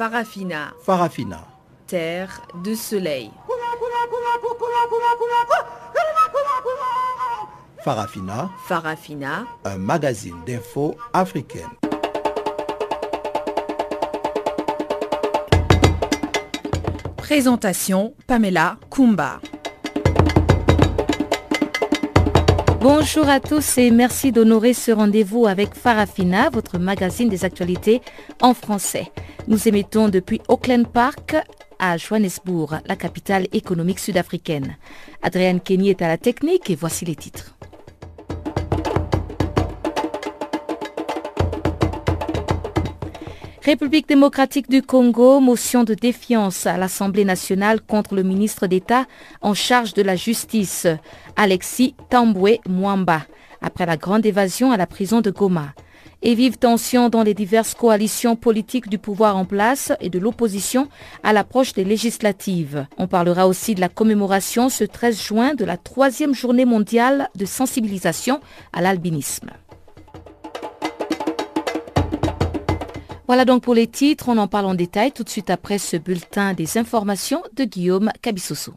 Farafina. Farafina. Terre de soleil. Farafina. Farafina. Un magazine d'infos africaine. Présentation Pamela Kumba. Bonjour à tous et merci d'honorer ce rendez-vous avec Farafina, votre magazine des actualités en français. Nous émettons depuis Auckland Park à Johannesburg, la capitale économique sud-africaine. Adrienne Kenny est à la technique et voici les titres. République démocratique du Congo, motion de défiance à l'Assemblée nationale contre le ministre d'État en charge de la justice, Alexis Tamboué Mwamba, après la grande évasion à la prison de Goma. Et vive tension dans les diverses coalitions politiques du pouvoir en place et de l'opposition à l'approche des législatives. On parlera aussi de la commémoration ce 13 juin de la troisième journée mondiale de sensibilisation à l'albinisme. Voilà donc pour les titres, on en parle en détail tout de suite après ce bulletin des informations de Guillaume Cabissoso.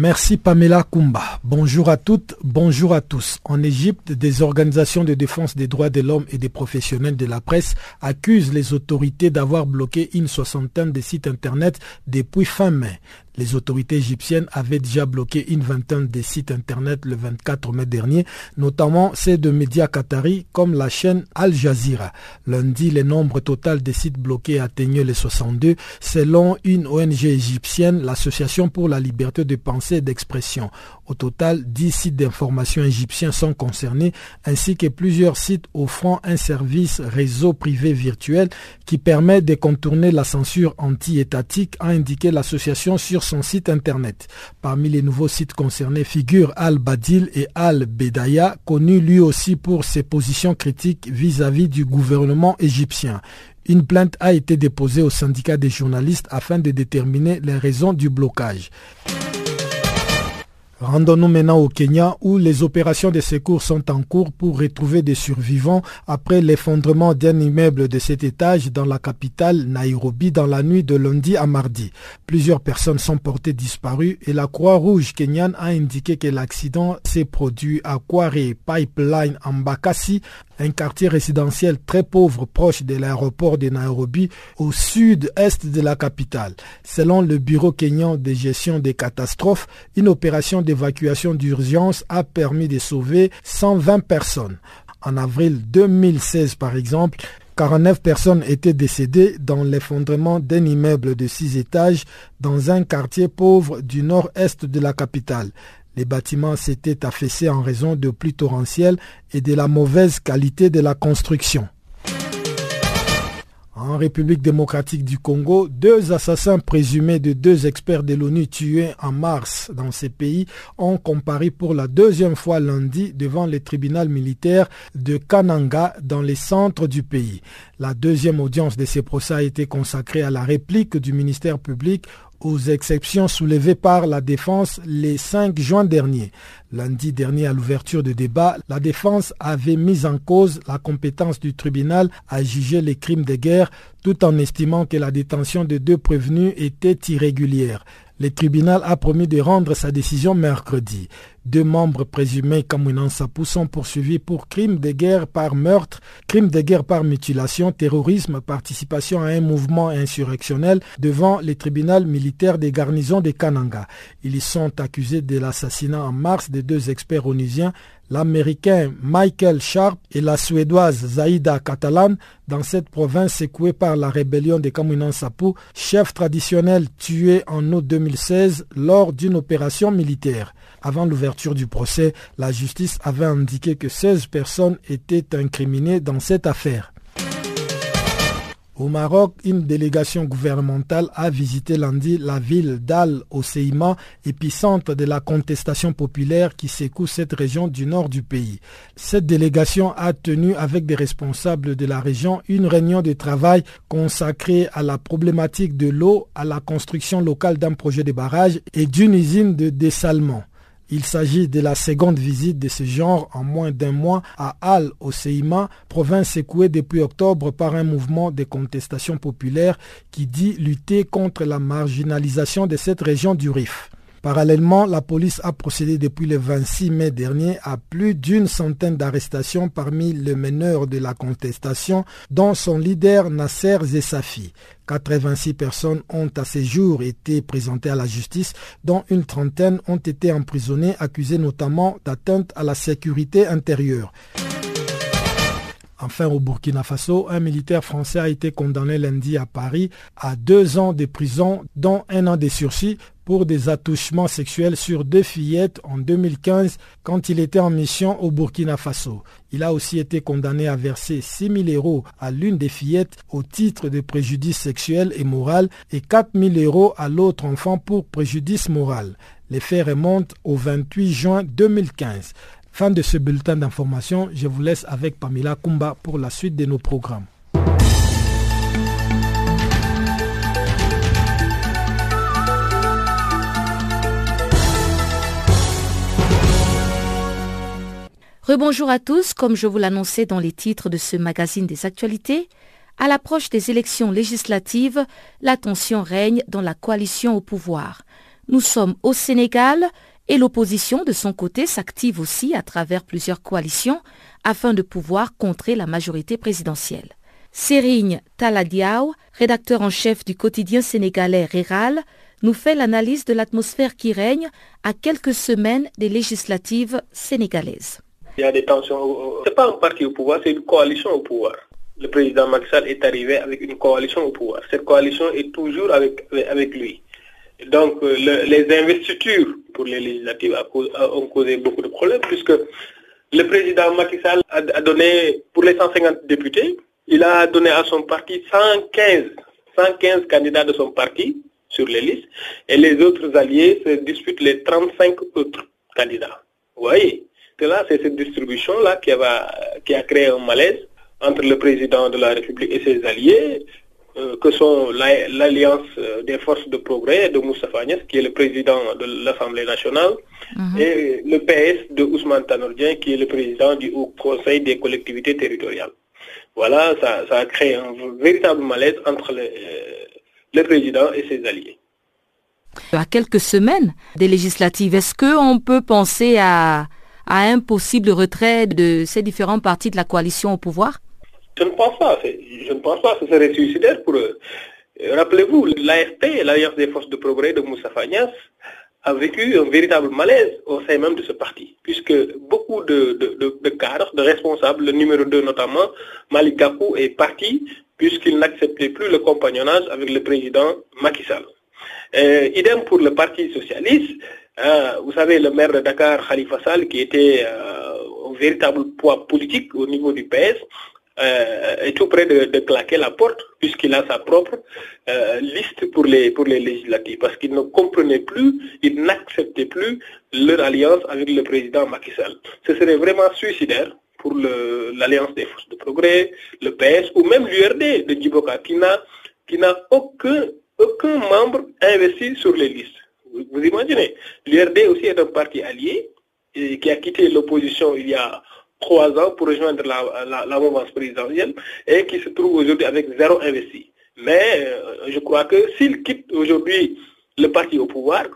Merci Pamela Kumba. Bonjour à toutes, bonjour à tous. En Égypte, des organisations de défense des droits de l'homme et des professionnels de la presse accusent les autorités d'avoir bloqué une soixantaine de sites internet depuis fin mai. Les autorités égyptiennes avaient déjà bloqué une vingtaine de sites internet le 24 mai dernier, notamment ceux de médias qataris comme la chaîne Al Jazeera. Lundi, le nombre total de sites bloqués atteignait les 62, selon une ONG égyptienne, l'Association pour la liberté de pensée et d'expression. Au total, 10 sites d'information égyptiens sont concernés, ainsi que plusieurs sites offrant un service réseau privé virtuel qui permet de contourner la censure anti-étatique, a indiqué l'association sur son site internet. Parmi les nouveaux sites concernés figurent Al-Badil et Al-Bedaya, connu lui aussi pour ses positions critiques vis-à-vis du gouvernement égyptien. Une plainte a été déposée au syndicat des journalistes afin de déterminer les raisons du blocage. Rendons-nous maintenant au Kenya où les opérations de secours sont en cours pour retrouver des survivants après l'effondrement d'un immeuble de cet étage dans la capitale Nairobi dans la nuit de lundi à mardi. Plusieurs personnes sont portées disparues et la Croix-Rouge kenyane a indiqué que l'accident s'est produit à Kware Pipeline en un quartier résidentiel très pauvre proche de l'aéroport de Nairobi au sud-est de la capitale. Selon le Bureau kenyan de gestion des catastrophes, une opération d'évacuation d'urgence a permis de sauver 120 personnes. En avril 2016 par exemple, 49 personnes étaient décédées dans l'effondrement d'un immeuble de 6 étages dans un quartier pauvre du nord-est de la capitale. Les bâtiments s'étaient affaissés en raison de pluies torrentielles et de la mauvaise qualité de la construction. En République démocratique du Congo, deux assassins présumés de deux experts de l'ONU tués en mars dans ces pays ont comparé pour la deuxième fois lundi devant le tribunal militaire de Kananga dans les centres du pays. La deuxième audience de ces procès a été consacrée à la réplique du ministère public aux exceptions soulevées par la défense le 5 juin dernier. Lundi dernier, à l'ouverture du débat, la défense avait mis en cause la compétence du tribunal à juger les crimes de guerre tout en estimant que la détention de deux prévenus était irrégulière. Le tribunal a promis de rendre sa décision mercredi. Deux membres présumés Kamwinan Sapou sont poursuivis pour crimes de guerre par meurtre, crimes de guerre par mutilation, terrorisme, participation à un mouvement insurrectionnel devant le tribunal militaire des garnisons de Kananga. Ils sont accusés de l'assassinat en mars de deux experts onusiens l'Américain Michael Sharp et la Suédoise Zaida Catalan dans cette province secouée par la rébellion des Kamwinan Sapou, chef traditionnel tué en août 2016 lors d'une opération militaire. Avant l'ouverture du procès, la justice avait indiqué que 16 personnes étaient incriminées dans cette affaire. Au Maroc, une délégation gouvernementale a visité lundi la ville d'Al Oseima, épicentre de la contestation populaire qui secoue cette région du nord du pays. Cette délégation a tenu avec des responsables de la région une réunion de travail consacrée à la problématique de l'eau, à la construction locale d'un projet de barrage et d'une usine de dessalement. Il s'agit de la seconde visite de ce genre en moins d'un mois à Al Oseima, province secouée depuis octobre par un mouvement de contestation populaire qui dit lutter contre la marginalisation de cette région du Rif. Parallèlement, la police a procédé depuis le 26 mai dernier à plus d'une centaine d'arrestations parmi les meneurs de la contestation, dont son leader Nasser Zessafi. 86 personnes ont à ce jour été présentées à la justice, dont une trentaine ont été emprisonnées, accusées notamment d'atteinte à la sécurité intérieure. Enfin, au Burkina Faso, un militaire français a été condamné lundi à Paris à deux ans de prison, dont un an de sursis pour des attouchements sexuels sur deux fillettes en 2015 quand il était en mission au Burkina Faso. Il a aussi été condamné à verser 6 000 euros à l'une des fillettes au titre de préjudice sexuel et moral et 4 000 euros à l'autre enfant pour préjudice moral. Les faits remontent au 28 juin 2015. Fin de ce bulletin d'information, je vous laisse avec Pamela Kumba pour la suite de nos programmes. Rebonjour à tous, comme je vous l'annonçais dans les titres de ce magazine des actualités, à l'approche des élections législatives, la tension règne dans la coalition au pouvoir. Nous sommes au Sénégal, et l'opposition, de son côté, s'active aussi à travers plusieurs coalitions afin de pouvoir contrer la majorité présidentielle. Serigne Taladiao, rédacteur en chef du quotidien sénégalais Réral, nous fait l'analyse de l'atmosphère qui règne à quelques semaines des législatives sénégalaises. Il y a des tensions. Ce n'est pas un parti au pouvoir, c'est une coalition au pouvoir. Le président Macky est arrivé avec une coalition au pouvoir. Cette coalition est toujours avec, avec lui. Donc, euh, les investitures pour les législatives ont causé beaucoup de problèmes puisque le président Macky Sall a, donné, pour les 150 députés, il a donné à son parti 115, 115 candidats de son parti sur les listes et les autres alliés se disputent les 35 autres candidats. Vous voyez, c'est là, c'est cette distribution-là qui, qui a créé un malaise entre le président de la République et ses alliés. Euh, que sont l'Alliance euh, des forces de progrès de Moussa Agnès, qui est le président de l'Assemblée nationale, mhm. et le PS de Ousmane Tanordien, qui est le président du Haut Conseil des collectivités territoriales. Voilà, ça, a créé un véritable malaise entre le, euh, le président et ses alliés. À quelques semaines des législatives, est-ce qu'on peut penser à, à un possible retrait de ces différents partis de la coalition au pouvoir? Je ne pense pas. Je ne pense pas ce serait suicidaire pour eux. Rappelez-vous, l'AFP, l'Alliance des forces de progrès de Moussa Fagnas, a vécu un véritable malaise au sein même de ce parti, puisque beaucoup de, cadres, de responsables, le numéro 2 notamment, Malik Gakou, est parti puisqu'il n'acceptait plus le compagnonnage avec le président Macky Sall. Euh, idem pour le Parti socialiste, euh, vous savez, le maire de Dakar, Khalifa Sall, qui était euh, un véritable poids politique au niveau du PS, euh, est tout près de, claquer la porte puisqu'il a sa propre liste pour les, pour les législatives parce qu'il ne comprenait plus, il n'acceptait plus leur alliance avec le président Macky Sall. Ce serait vraiment suicidaire pour l'Alliance des forces de progrès, le PS ou même l'URD de Djiboka qui n'a aucun, aucun membre investi sur les listes. Vous, imaginez L'URD aussi est un parti allié et qui a quitté l'opposition il y a trois ans pour rejoindre la, la, mouvance présidentielle et qui se trouve aujourd'hui avec zéro investi. Mais euh, je crois que s'il quitte aujourd'hui le parti au pouvoir,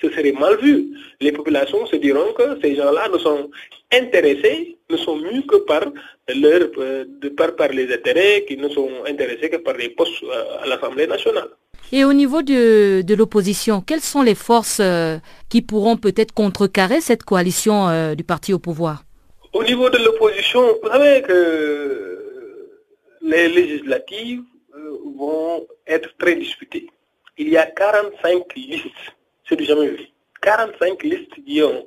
ce serait mal vu. Les populations se diront que ces gens-là ne sont intéressés, ne sont mieux que par, leur, euh, par, par les intérêts, qui ne sont intéressés que par les postes euh, à l'Assemblée nationale. Et au niveau de, de l'opposition, quelles sont les forces qui pourront peut-être contrecarrer cette coalition du parti au pouvoir? Au niveau de l'opposition, vous savez que les législatives euh, vont être très disputées. Il y a 45 listes, c'est du jamais vu. 45 listes qui, ont,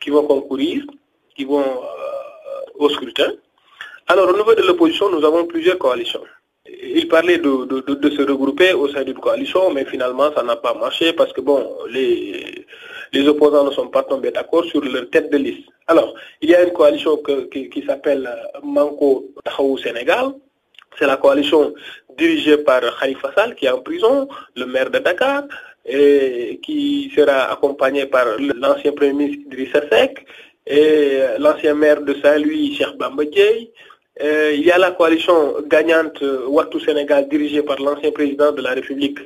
qui vont concourir, qui vont euh, au scrutin. Alors au niveau de l'opposition, nous avons plusieurs coalitions. Il parlait de, de, se regrouper au sein d'une coalition, mais finalement, ça n'a pas marché parce que, bon, les, les opposants ne sont pas tombés d'accord sur leur tête de liste. Alors, il y a une coalition qui, s'appelle Manco Tahaou Sénégal. C'est la coalition dirigée par Khalifa Sall, qui est en prison, le maire de Dakar, et qui sera accompagné par l'ancien premier ministre Idrissa Seck et l'ancien maire de Saint-Louis, Cheikh Bamba euh, il y a la coalition gagnante Ouattou Sénégal dirigée par l'ancien président de la République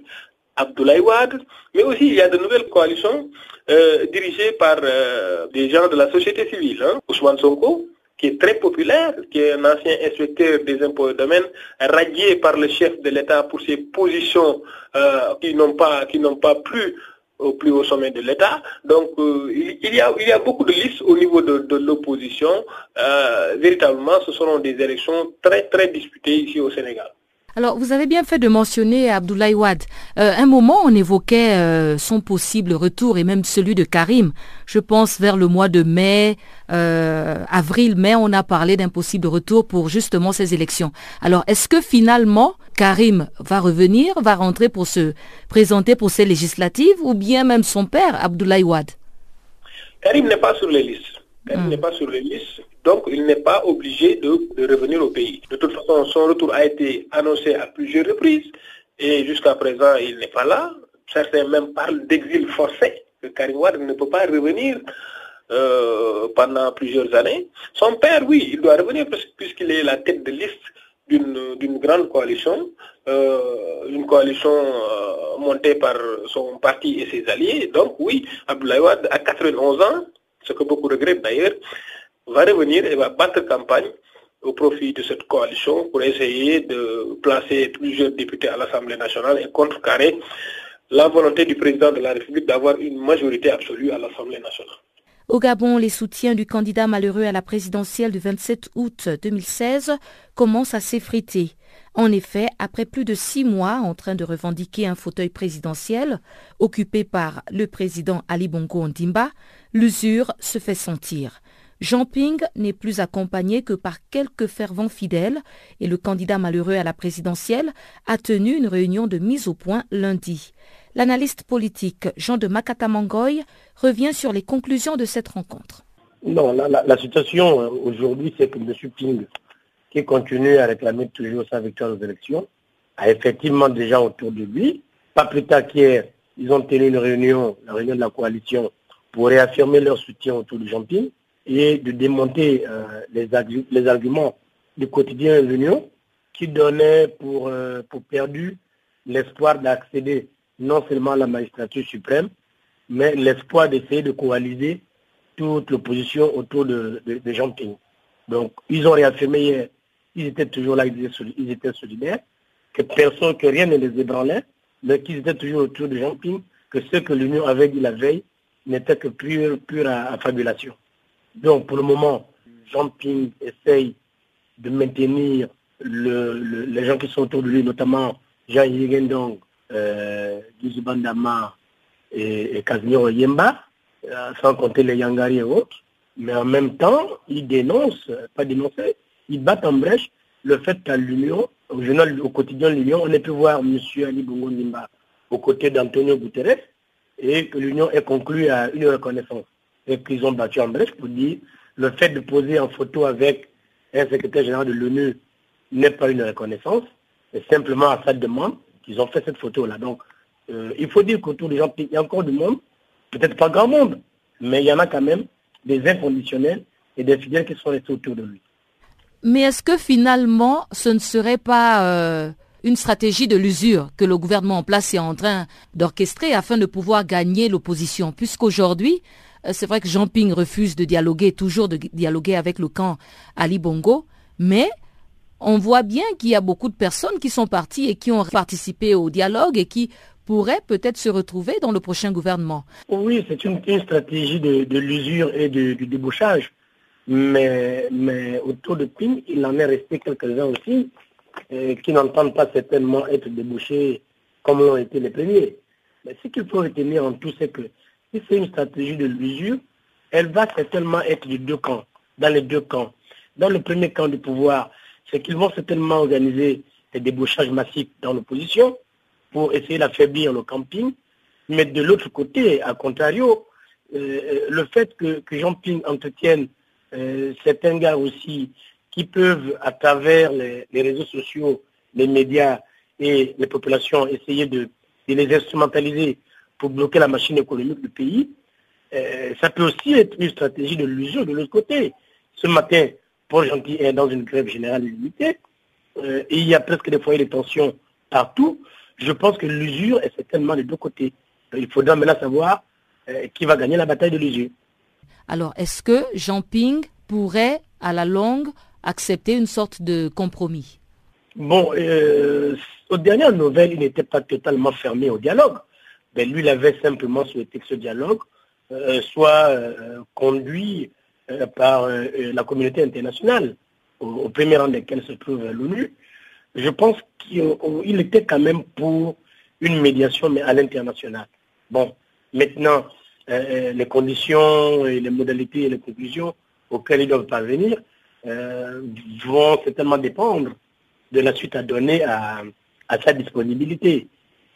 Abdoulaye Wade, mais aussi il y a de nouvelles coalitions euh, dirigées par euh, des gens de la société civile. Hein. Ousmane Sonko, qui est très populaire, qui est un ancien inspecteur des impôts et domaines, radié par le chef de l'État pour ses positions qui n'ont pas qui n'ont pas plu au plus haut sommet de l'État. Donc, euh, il, y a, il y a beaucoup de listes au niveau de, de l'opposition. Euh, véritablement, ce seront des élections très, très disputées ici au Sénégal. Alors, vous avez bien fait de mentionner Abdoulaye Wade. Euh, un moment, on évoquait euh, son possible retour et même celui de Karim. Je pense vers le mois de mai, euh, avril, mai, on a parlé d'un possible retour pour justement ces élections. Alors, est-ce que finalement, Karim va revenir, va rentrer pour se présenter pour ces législatives ou bien même son père, Abdoulaye Wade? Karim n'est pas sur les listes. Karim hmm. n'est pas sur les listes. Donc, il n'est pas obligé de, revenir au pays. De toute façon, son retour a été annoncé à plusieurs reprises et jusqu'à présent, il n'est pas là. Certains même parlent d'exil forcé, que Karim ne peut pas revenir euh, pendant plusieurs années. Son père, oui, il doit revenir puisqu'il est la tête de liste d'une grande coalition, euh, une coalition euh, montée par son parti et ses alliés. Donc oui, Abdoulaye Wade a 91 ans, ce que beaucoup regrettent d'ailleurs, va revenir et va battre campagne au profit de cette coalition pour essayer de placer plusieurs députés à l'Assemblée nationale et contrecarrer la volonté du président de la République d'avoir une majorité absolue à l'Assemblée nationale. Au Gabon, les soutiens du candidat malheureux à la présidentielle du 27 août 2016 commencent à s'effriter. En effet, après plus de six mois en train de revendiquer un fauteuil présidentiel occupé par le président Ali Bongo Ondimba, l'usure se fait sentir. Jean Ping n'est plus accompagné que par quelques fervents fidèles et le candidat malheureux à la présidentielle a tenu une réunion de mise au point lundi. L'analyste politique Jean de Makatamangoy revient sur les conclusions de cette rencontre. Non, la, situation euh, aujourd'hui, c'est que M. Ping, qui continue à réclamer toujours sa victoire aux élections, a effectivement déjà autour de lui, pas plus tard qu'hier, ils ont tenu une réunion, la réunion de la coalition, pour réaffirmer leur soutien autour de Jean Ping et de démonter euh, les, arguments du quotidien de l'Union qui donnaient pour, euh, pour perdu l'espoir d'accéder non seulement à la magistrature suprême, mais l'espoir d'essayer de coaliser toute l'opposition autour de, de, Jean Ping. Donc, ils ont réaffirmé hier, ils étaient toujours là, ils étaient solidaires, que personne, que rien ne les ébranlait, mais qu'ils étaient toujours autour de Jean Ping, que ce que l'Union avait dit la veille n'était que pure, pure affabulation. Donc pour le moment, Jean Ping essaye de maintenir les gens qui sont autour de lui, notamment Jean Yigendong, euh, et, et Casimiro Yemba, euh, sans compter les Yangari et autres. Mais en même temps, il dénonce, pas dénoncer, il bat en brèche le fait qu'à l'Union, au journal, au quotidien de l'Union, on ait pu voir M. Ali Bongo Nimba aux côtés d'Antonio Guterres et que l'Union ait conclu à une reconnaissance qu'ils ont battu en brèche pour dire le fait de poser en photo avec un secrétaire général de l'ONU n'est pas une reconnaissance, c'est simplement à sa demande qu'ils ont fait cette photo-là. Donc, euh, il faut dire qu'autour des gens, il y a encore du monde, peut-être pas grand monde, mais il y en a quand même des inconditionnels et des fidèles qui sont restés autour de lui. Mais est-ce que finalement, ce ne serait pas euh, une stratégie de l'usure que le gouvernement en place est en train d'orchestrer afin de pouvoir gagner l'opposition? Puisqu'aujourd'hui, c'est vrai que Jean Ping refuse de dialoguer, toujours de dialoguer avec le camp Ali Bongo, mais on voit bien qu'il y a beaucoup de personnes qui sont parties et qui ont participé au dialogue et qui pourraient peut-être se retrouver dans le prochain gouvernement. Oui, c'est une, stratégie de, l'usure et du débouchage. Mais, mais autour de Ping, il en est resté quelques-uns aussi euh, qui n'entendent pas certainement être débouchés comme l'ont été les premiers. Mais ce qu'il faut retenir en tout, c'est que si c'est une stratégie de l'usure, elle va certainement être de deux camps, dans les deux camps. Dans le premier camp du pouvoir, c'est qu'ils vont certainement organiser des débauchages massifs dans l'opposition pour essayer d'affaiblir le camping. Mais de l'autre côté, à contrario, euh, le fait que, Jean Ping entretienne euh, certains gars aussi qui peuvent, à travers les, réseaux sociaux, les médias et les populations, essayer de, les instrumentaliser pour bloquer la machine économique du pays, euh, ça peut aussi être une stratégie de l'usure de l'autre côté. Ce matin, Paul Gentil est dans une grève générale limitée et il y a presque des foyers de tension partout. Je pense que l'usure est certainement des deux côtés. Il faudra maintenant savoir euh, qui va gagner la bataille de l'usure. Alors, est-ce que Jean Ping pourrait, à la longue, accepter une sorte de compromis? Bon, euh, aux dernières nouvelles, il n'était pas totalement fermé au dialogue. Mais lui, il avait simplement souhaité que ce dialogue euh, soit conduit par la communauté internationale, au, premier rang desquels se trouve l'ONU. Je pense qu'il était quand même pour une médiation, mais à l'international. Bon, maintenant, euh, euh, les conditions et les modalités et les conclusions auxquelles ils doivent parvenir euh, vont certainement dépendre de la suite à donner à, sa disponibilité.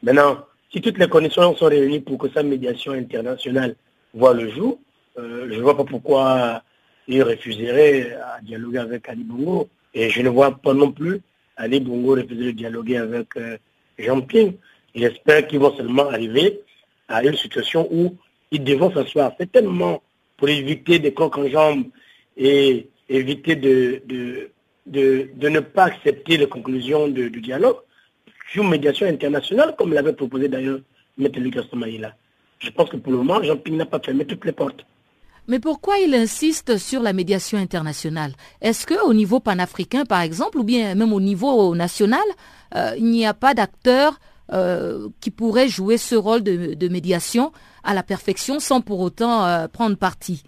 Maintenant, si toutes les conditions sont réunies pour que sa médiation internationale voit le jour, je ne vois pas pourquoi il refuserait à dialoguer avec Ali Bongo. Et je ne vois pas non plus Ali Bongo refuser de dialoguer avec Jean Ping. J'espère qu'ils vont seulement arriver à une situation où ils devront s'asseoir. C'est tellement pour éviter des coques en jambes et éviter de, de, de, ne pas accepter les conclusions du dialogue sur médiation internationale, comme l'avait proposé d'ailleurs M. Lucas Somaïla. Je pense que pour le moment, Jean-Pierre n'a pas fermé toutes les portes. Mais pourquoi il insiste sur la médiation internationale? Est-ce qu'au niveau panafricain, par exemple, ou bien même au niveau national, euh, il n'y a pas d'acteurs euh, qui pourraient jouer ce rôle de médiation à la perfection sans pour autant euh, prendre parti?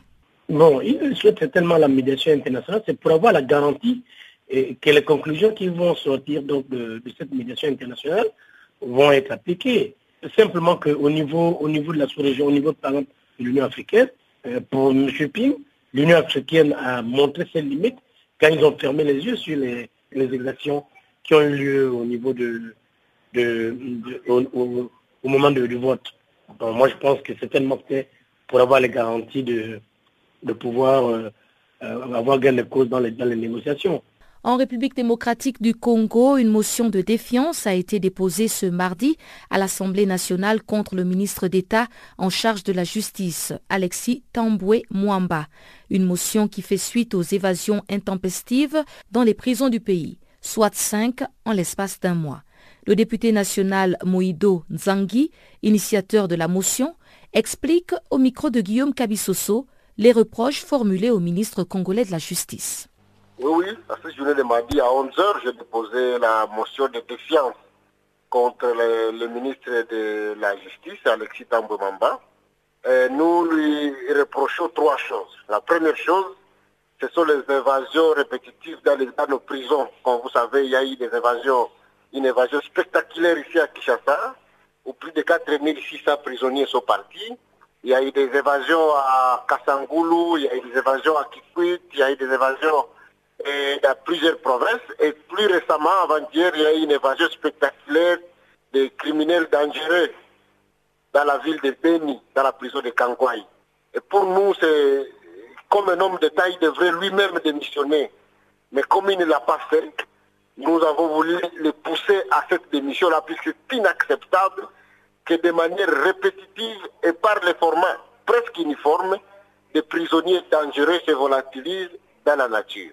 Non, il souhaite certainement la médiation internationale, c'est pour avoir la garantie que les conclusions qui vont sortir donc, de, cette médiation internationale vont être appliquées. Simplement qu'au niveau, au niveau de la sous-région, au niveau par exemple de l'Union africaine, euh, pour M. Ping, l'Union africaine a montré ses limites quand ils ont fermé les yeux sur les, exactions qui ont eu lieu au niveau de, au, moment du vote moi, je pense que c'est tellement fait pour avoir les garanties de, de pouvoir euh, euh, avoir gain de cause dans les, dans les négociations. En République démocratique du Congo, une motion de défiance a été déposée ce mardi à l'Assemblée nationale contre le ministre d'État en charge de la justice, Alexis Tamboué Mwamba. Une motion qui fait suite aux évasions intempestives dans les prisons du pays, soit cinq en l'espace d'un mois. Le député national Moïdo Nzangi, initiateur de la motion, explique au micro de Guillaume Kabisoso les reproches formulés au ministre congolais de la Justice. Oui, oui, à cette journée de mardi à 11h, j'ai déposé la motion de défiance contre le, ministre de la Justice, Alexis Tambomamba. nous lui reprochons trois choses. La première chose, ce sont les évasions répétitives dans, dans nos prisons. Comme vous savez, il y a eu des évasions une évasion spectaculaire ici à Kinshasa, où plus de 4600 prisonniers sont partis. Il y a eu des évasions à Kassangoulou, il y a eu des évasions à Kikwit, il y a eu des évasions eh, dans plusieurs provinces. Et plus récemment, avant-hier, il y a eu une évasion spectaculaire des criminels dangereux dans la ville de Beni, dans la prison de Kangwai. Et pour nous, c'est comme un homme d'État, il devrait lui-même démissionner. Mais comme il ne l'a pas fait, nous avons voulu les pousser à cette démission-là, puisque c'est inacceptable que de manière répétitive et par les formats presque uniformes, des prisonniers dangereux se volatilisent dans la nature.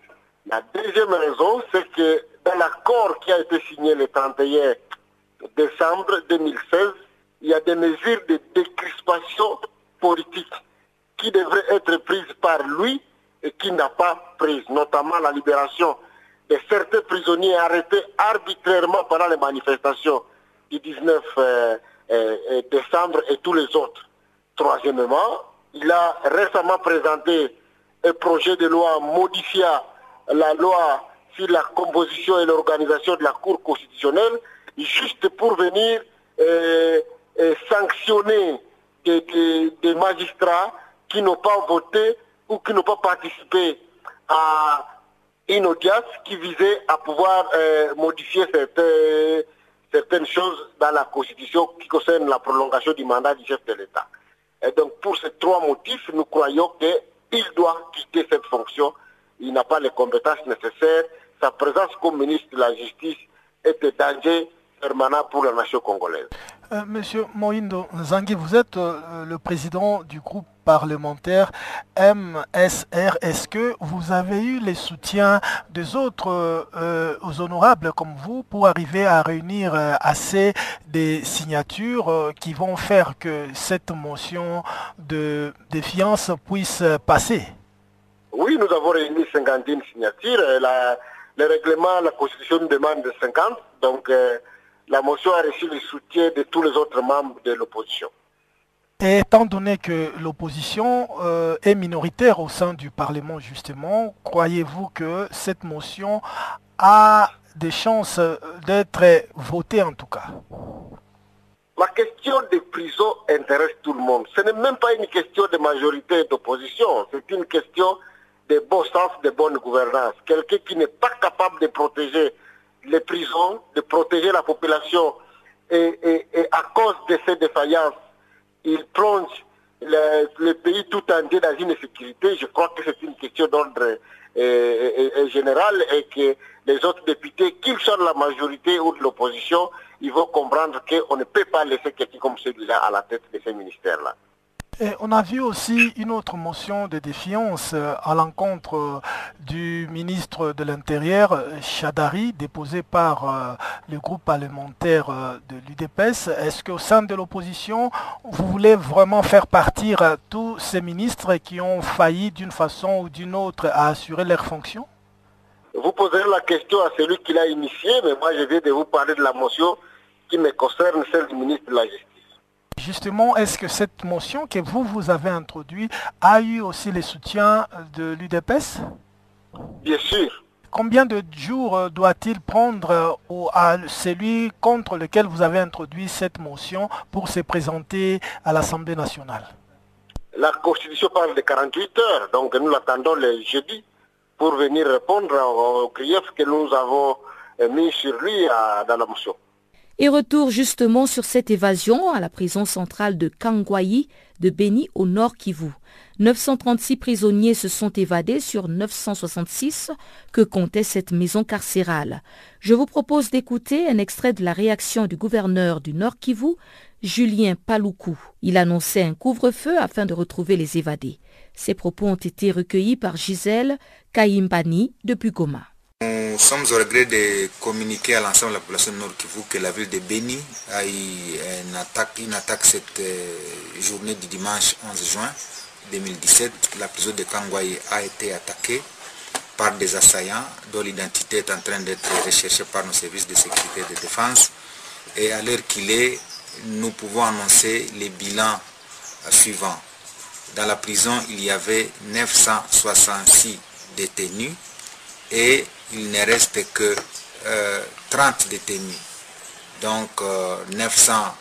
La deuxième raison, c'est que dans l'accord qui a été signé le 31 décembre 2016, il y a des mesures de décrispation politique qui devraient être prises par lui et qui n'a pas prises, notamment la libération de certains prisonniers arrêtés arbitrairement pendant les manifestations du 19 euh, euh, euh, décembre et tous les autres. Troisièmement, il a récemment présenté un projet de loi modifiant la loi sur la composition et l'organisation de la Cour constitutionnelle, juste pour venir sanctionner des magistrats qui n'ont pas voté ou qui n'ont pas participé à une audience qui visait à pouvoir euh, modifier certaines, certaines choses dans la Constitution qui concernent la prolongation du mandat du chef de l'État. Et donc pour ces trois motifs, nous croyons qu'il doit quitter cette fonction. Il n'a pas les compétences nécessaires. Sa présence comme ministre de la Justice est un danger permanent pour la nation congolaise. Euh, Monsieur Moindo Zangui, vous êtes euh, le président du groupe parlementaire MSR. Est-ce que vous avez eu les soutiens des autres euh, honorables comme vous pour arriver à réunir assez des signatures qui vont faire que cette motion de défiance puisse passer? Oui, nous avons réuni 50 signatures. La, le règlement, la Constitution demande 50. Donc, la motion a reçu le soutien de tous les autres membres de l'opposition. Et étant donné que l'opposition euh, est minoritaire au sein du Parlement, justement, croyez-vous que cette motion a des chances d'être votée en tout cas? La question des prisons intéresse tout le monde. Ce n'est même pas une question de majorité et d'opposition, c'est une question de bon sens, de bonne gouvernance. Quelqu'un qui n'est pas capable de protéger les prisons, de protéger la population. Et, à cause de ces défaillances, il plonge le, pays tout entier dans une sécurité. Je crois que c'est une question d'ordre euh, euh, euh, général et que les autres députés, qu'ils soient de la majorité ou de l'opposition, ils vont comprendre qu'on ne peut pas laisser quelqu'un comme celui-là à la tête de ces ministères-là on a vu aussi une autre motion de défiance euh, à l'encontre euh, du ministre de l'Intérieur, Chadari, déposée par euh, le groupe parlementaire de l'UDPS. Est-ce qu'au sein de l'opposition, vous voulez vraiment faire partir tous ces ministres qui ont failli d'une façon ou d'une autre à assurer leurs fonctions? Vous poserez la question à celui qui l'a initié, mais moi je viens de vous parler de la motion qui me concerne, celle du ministre de la Justice. Justement, est-ce que cette motion que vous, vous avez introduite a eu aussi le soutien de l'UDPS Bien sûr. Combien de jours euh, doit-il prendre euh, à celui contre lequel vous avez introduit cette motion pour se présenter à l'Assemblée nationale? La Constitution parle de 48 heures, donc nous l'attendons le jeudi pour venir répondre aux griefs que nous avons mis sur lui dans la motion. Et retour justement sur cette évasion à la prison centrale de Kangwayi de Beni au nord Kivu. 936 prisonniers se sont évadés sur 966 que comptait cette maison carcérale. Je vous propose d'écouter un extrait de la réaction du gouverneur du Nord Kivu, Julien Paloukou. Il annonçait un couvre-feu afin de retrouver les évadés. Ces propos ont été recueillis par Gisèle Kaimbani depuis Goma. Nous sommes au regret de communiquer à l'ensemble de la population de Nord Kivu que la ville de Beni a eu une attaque, une attaque cette euh, journée du dimanche 11 juin 2017. La prison de Kangwaï a été attaquée par des assaillants dont l'identité est en train d'être recherchée par nos services de sécurité et de défense. Et à l'heure qu'il est, nous pouvons annoncer les bilans suivants. Dans la prison, il y avait 966 détenus et il ne reste que 30 euh, détenus. Donc 930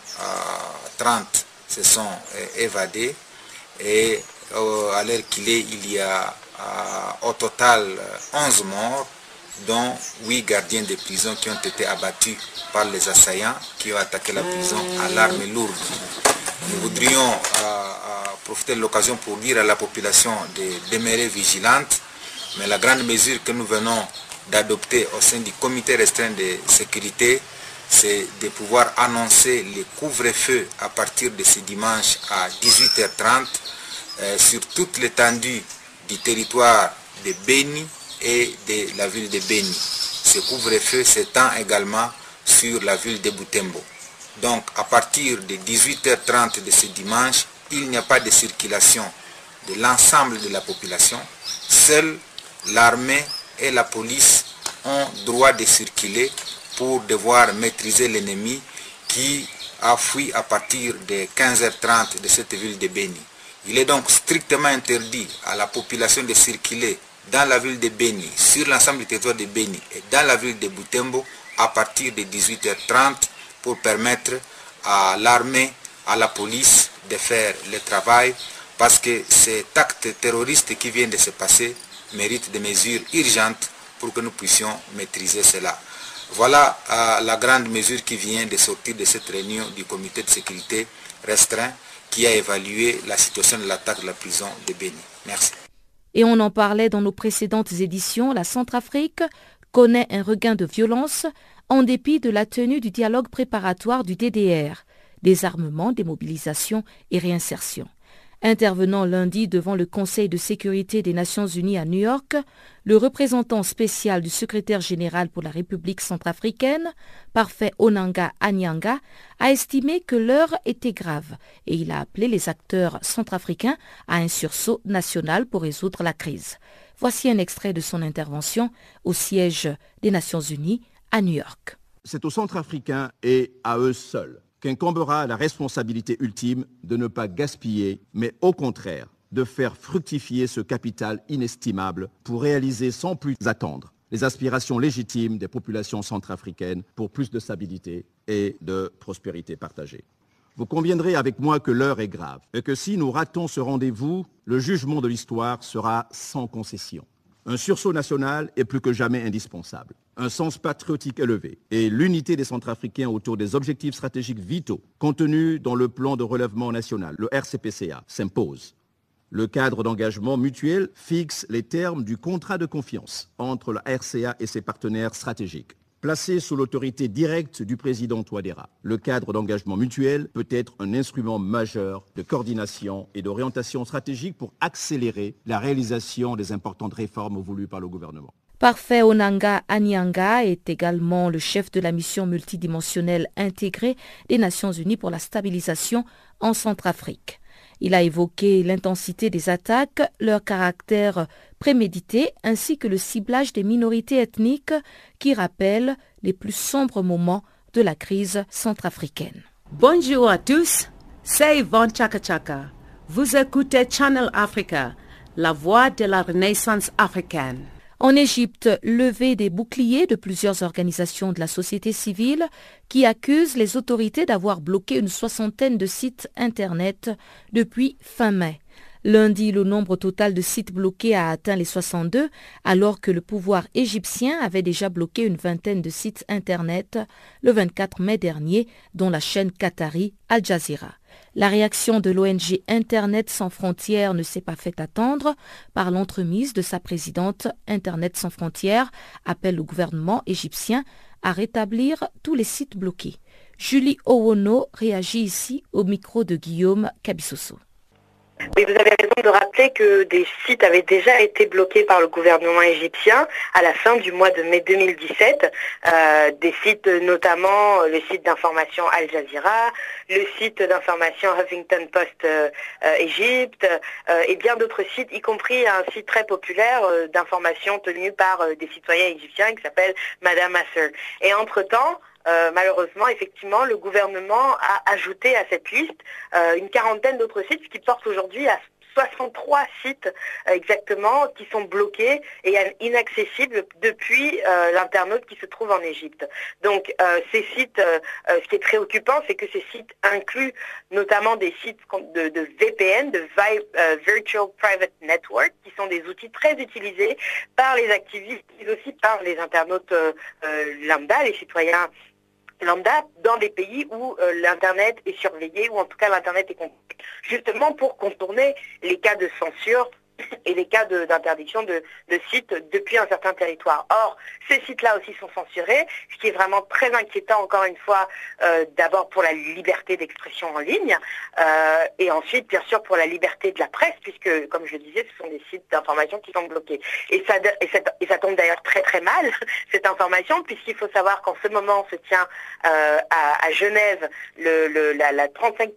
euh, se sont euh, évadés et à l'heure qu'il est, il y a au total 11 morts, dont 8 gardiens de prison qui ont été abattus par les assaillants qui ont attaqué la prison à l'arme lourde. Nous voudrions profiter de l'occasion pour dire à la population de demeurer vigilante, mais la grande mesure que nous venons d'adopter au sein du comité restreint de sécurité, c'est de pouvoir annoncer le couvre-feu à partir de ce dimanche à 18h30 euh, sur toute l'étendue du territoire de Beni et de la ville de Beni. Ce couvre-feu s'étend également sur la ville de Butembo. Donc à partir de 18h30 de ce dimanche, il n'y a pas de circulation de l'ensemble de la population. Seule l'armée et la police ont droit de circuler pour devoir maîtriser l'ennemi qui a fui à partir de 15h30 de cette ville de Beni. Il est donc strictement interdit à la population de circuler dans la ville de Beni, sur l'ensemble du territoire de Beni et dans la ville de Butembo à partir de 18h30 pour permettre à l'armée, à la police de faire le travail parce que cet acte terroriste qui vient de se passer mérite des mesures urgentes pour que nous puissions maîtriser cela. Voilà la grande mesure qui vient de sortir de cette réunion du comité de sécurité restreint qui a évalué la situation de l'attaque de la prison de Béni. Merci. Et on en parlait dans nos précédentes éditions, la Centrafrique connaît un regain de violence en dépit de la tenue du dialogue préparatoire du DDR, désarmement, démobilisation et réinsertion. Intervenant lundi devant le Conseil de sécurité des Nations Unies à New York, le représentant spécial du secrétaire général pour la République centrafricaine, Parfait Onanga Anyanga, a estimé que l'heure était grave et il a appelé les acteurs centrafricains à un sursaut national pour résoudre la crise. Voici un extrait de son intervention au siège des Nations Unies à New York. C'est aux Centrafricains et à eux seuls qu'incombera la responsabilité ultime de ne pas gaspiller, mais au contraire de faire fructifier ce capital inestimable pour réaliser sans plus attendre les aspirations légitimes des populations centrafricaines pour plus de stabilité et de prospérité partagée. Vous conviendrez avec moi que l'heure est grave et que si nous ratons ce rendez-vous, le jugement de l'histoire sera sans concession. Un sursaut national est plus que jamais indispensable. Un sens patriotique élevé et l'unité des Centrafricains autour des objectifs stratégiques vitaux contenus dans le plan de relèvement national, le RCPCA, s'imposent. Le cadre d'engagement mutuel fixe les termes du contrat de confiance entre la RCA et ses partenaires stratégiques. Placé sous l'autorité directe du président Touadéra, le cadre d'engagement mutuel peut être un instrument majeur de coordination et d'orientation stratégique pour accélérer la réalisation des importantes réformes voulues par le gouvernement. Parfait Onanga Anyanga est également le chef de la mission multidimensionnelle intégrée des Nations Unies pour la stabilisation en Centrafrique. Il a évoqué l'intensité des attaques, leur caractère prémédité ainsi que le ciblage des minorités ethniques qui rappellent les plus sombres moments de la crise centrafricaine. Bonjour à tous, c'est Yvonne Chaka Chaka. Vous écoutez Channel Africa, la voix de la renaissance africaine. En Égypte, levée des boucliers de plusieurs organisations de la société civile qui accusent les autorités d'avoir bloqué une soixantaine de sites Internet depuis fin mai. Lundi, le nombre total de sites bloqués a atteint les 62, alors que le pouvoir égyptien avait déjà bloqué une vingtaine de sites Internet le 24 mai dernier, dont la chaîne qatari Al Jazeera. La réaction de l'ONG Internet sans frontières ne s'est pas fait attendre. Par l'entremise de sa présidente, Internet sans frontières appelle le gouvernement égyptien à rétablir tous les sites bloqués. Julie Owono réagit ici au micro de Guillaume Cabissoso. Oui, vous avez raison de rappeler que des sites avaient déjà été bloqués par le gouvernement égyptien à la fin du mois de mai 2017. Euh, des sites notamment le site d'information Al Jazeera, le site d'information Huffington Post euh, euh, Égypte et bien d'autres sites, y compris un site très populaire d'information tenu par des citoyens égyptiens qui s'appelle Madame Asser. Et entre-temps, euh, malheureusement, effectivement, le gouvernement a ajouté à cette liste euh, une quarantaine d'autres sites, ce qui porte aujourd'hui à 63 sites euh, exactement qui sont bloqués et inaccessibles depuis l'internaute qui se trouve en Égypte. Donc ces sites, ce qui est préoccupant, c'est que ces sites incluent notamment des sites de, de VPN, de Virtual Private Network, qui sont des outils très utilisés par les activistes, mais aussi par les internautes lambda, les citoyens lambda dans des pays où euh, l'Internet est surveillé, ou en tout cas l'Internet est compris, justement pour contourner les cas de censure et les cas d'interdiction de, sites depuis un certain territoire. Or, ces sites-là aussi sont censurés, ce qui est vraiment très inquiétant, encore une fois, euh, d'abord pour la liberté d'expression en ligne, euh, et ensuite, bien sûr, pour la liberté de la presse, puisque, comme je le disais, ce sont des sites d'information qui sont bloqués. Et ça, tombe d'ailleurs très très mal, cette information, puisqu'il faut savoir qu'en ce moment se tient euh, à, Genève la, 35,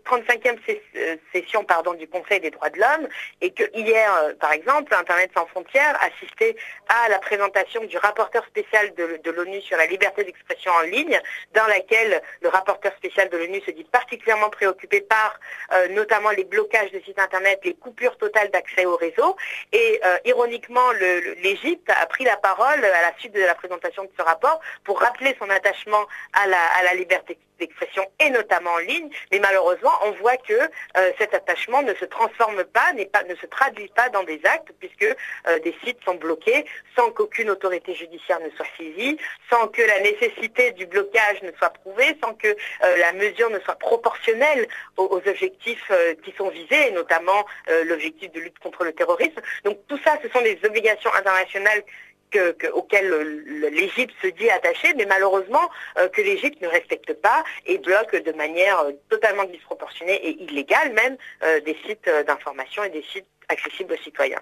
e session du Conseil des droits de l'homme, et que hier, par exemple, Internet sans frontières assistait à la présentation du rapporteur spécial de, l'ONU sur la liberté d'expression en ligne, dans laquelle le rapporteur spécial de l'ONU se dit particulièrement préoccupé par euh, notamment les blocages de sites Internet, les coupures totales d'accès au réseau. Et euh, ironiquement, l'Égypte a pris la parole à la suite de la présentation de ce rapport pour rappeler son attachement à la, liberté d'expression et notamment en ligne, mais malheureusement, on voit que euh, cet attachement ne se transforme pas, ne se traduit pas dans des actes, puisque euh, des sites sont bloqués sans qu'aucune autorité judiciaire ne soit saisie, sans que la nécessité du blocage ne soit prouvée, sans que euh, la mesure ne soit proportionnelle aux, objectifs qui sont visés, notamment l'objectif de lutte contre le terrorisme. Donc tout ça, ce sont des obligations internationales auquel l'Égypte se dit attachée, mais malheureusement euh, que l'Égypte ne respecte pas et bloque de manière euh, totalement disproportionnée et illégale même euh, des sites d'information et des sites accessibles aux citoyens.